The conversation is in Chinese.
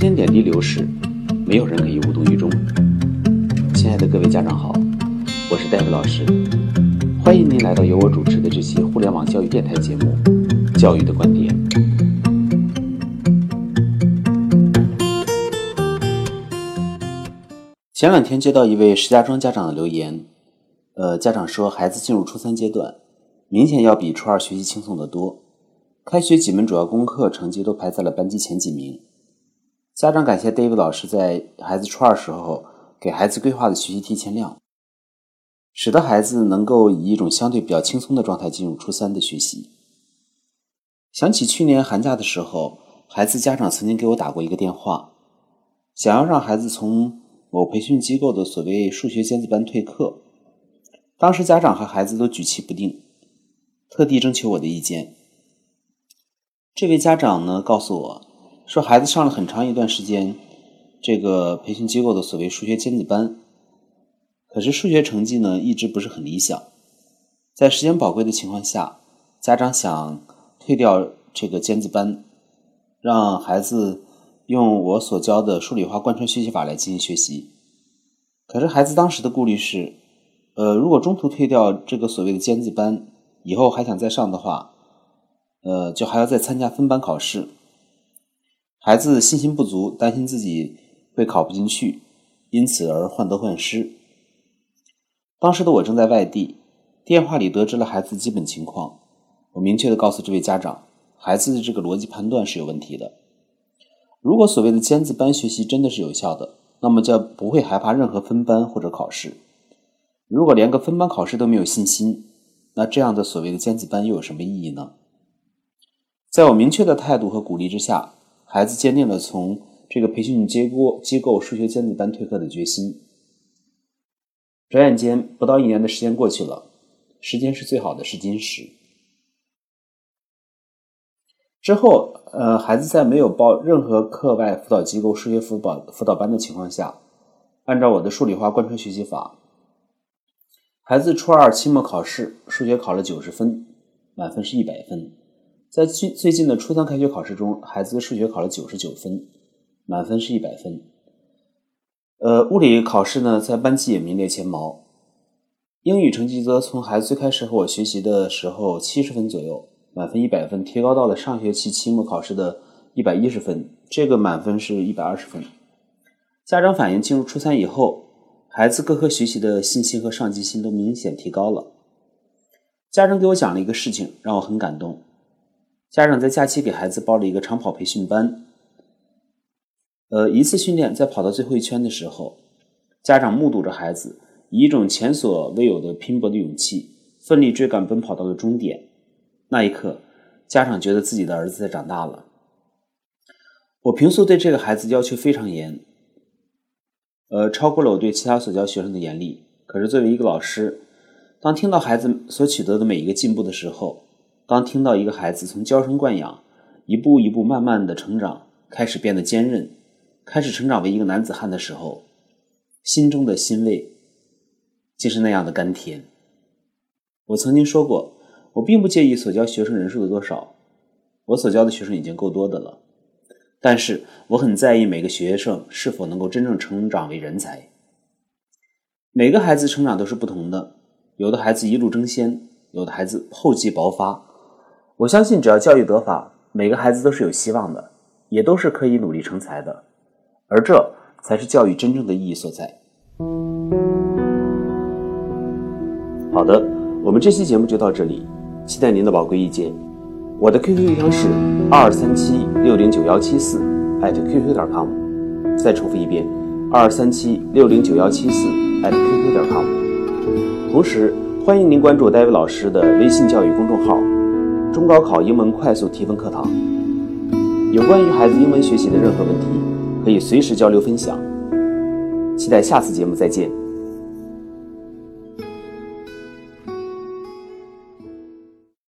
间点滴流逝，没有人可以无动于衷。亲爱的各位家长好，我是戴夫老师，欢迎您来到由我主持的这期互联网教育电台节目《教育的观点》。前两天接到一位石家庄家长的留言，呃，家长说孩子进入初三阶段，明显要比初二学习轻松得多，开学几门主要功课成绩都排在了班级前几名。家长感谢 David 老师在孩子初二时候给孩子规划的学习提前量，使得孩子能够以一种相对比较轻松的状态进入初三的学习。想起去年寒假的时候，孩子家长曾经给我打过一个电话，想要让孩子从某培训机构的所谓数学尖子班退课，当时家长和孩子都举棋不定，特地征求我的意见。这位家长呢告诉我。说孩子上了很长一段时间，这个培训机构的所谓数学尖子班，可是数学成绩呢一直不是很理想。在时间宝贵的情况下，家长想退掉这个尖子班，让孩子用我所教的数理化贯穿学习法来进行学习。可是孩子当时的顾虑是，呃，如果中途退掉这个所谓的尖子班，以后还想再上的话，呃，就还要再参加分班考试。孩子信心不足，担心自己会考不进去，因此而患得患失。当时的我正在外地，电话里得知了孩子基本情况。我明确的告诉这位家长，孩子的这个逻辑判断是有问题的。如果所谓的尖子班学习真的是有效的，那么就不会害怕任何分班或者考试。如果连个分班考试都没有信心，那这样的所谓的尖子班又有什么意义呢？在我明确的态度和鼓励之下。孩子坚定了从这个培训机构机构数学尖子班退课的决心。转眼间，不到一年的时间过去了，时间是最好的试金石。之后，呃，孩子在没有报任何课外辅导机构数学辅导辅导班的情况下，按照我的数理化贯穿学习法，孩子初二期末考试数学考了九十分，满分是一百分。在最最近的初三开学考试中，孩子数学考了九十九分，满分是一百分。呃，物理考试呢，在班级也名列前茅。英语成绩则从孩子最开始和我学习的时候七十分左右，满分一百分，提高到了上学期期末考试的一百一十分，这个满分是一百二十分。家长反映，进入初三以后，孩子各科学习的信心和上进心都明显提高了。家长给我讲了一个事情，让我很感动。家长在假期给孩子报了一个长跑培训班，呃，一次训练在跑到最后一圈的时候，家长目睹着孩子以一种前所未有的拼搏的勇气，奋力追赶奔跑到了终点。那一刻，家长觉得自己的儿子在长大了。我平素对这个孩子要求非常严，呃，超过了我对其他所教学生的严厉。可是作为一个老师，当听到孩子所取得的每一个进步的时候，当听到一个孩子从娇生惯养，一步一步慢慢的成长，开始变得坚韧，开始成长为一个男子汉的时候，心中的欣慰，竟是那样的甘甜。我曾经说过，我并不介意所教学生人数的多少，我所教的学生已经够多的了，但是我很在意每个学生是否能够真正成长为人才。每个孩子成长都是不同的，有的孩子一路争先，有的孩子厚积薄发。我相信，只要教育得法，每个孩子都是有希望的，也都是可以努力成才的，而这才是教育真正的意义所在。好的，我们这期节目就到这里，期待您的宝贵意见。我的 QQ 邮箱是二三七六零九幺七四艾特 QQ 点 com，再重复一遍，二三七六零九幺七四艾特 QQ 点 com。同时，欢迎您关注戴维老师的微信教育公众号。中高考英文快速提分课堂，有关于孩子英文学习的任何问题，可以随时交流分享。期待下次节目再见。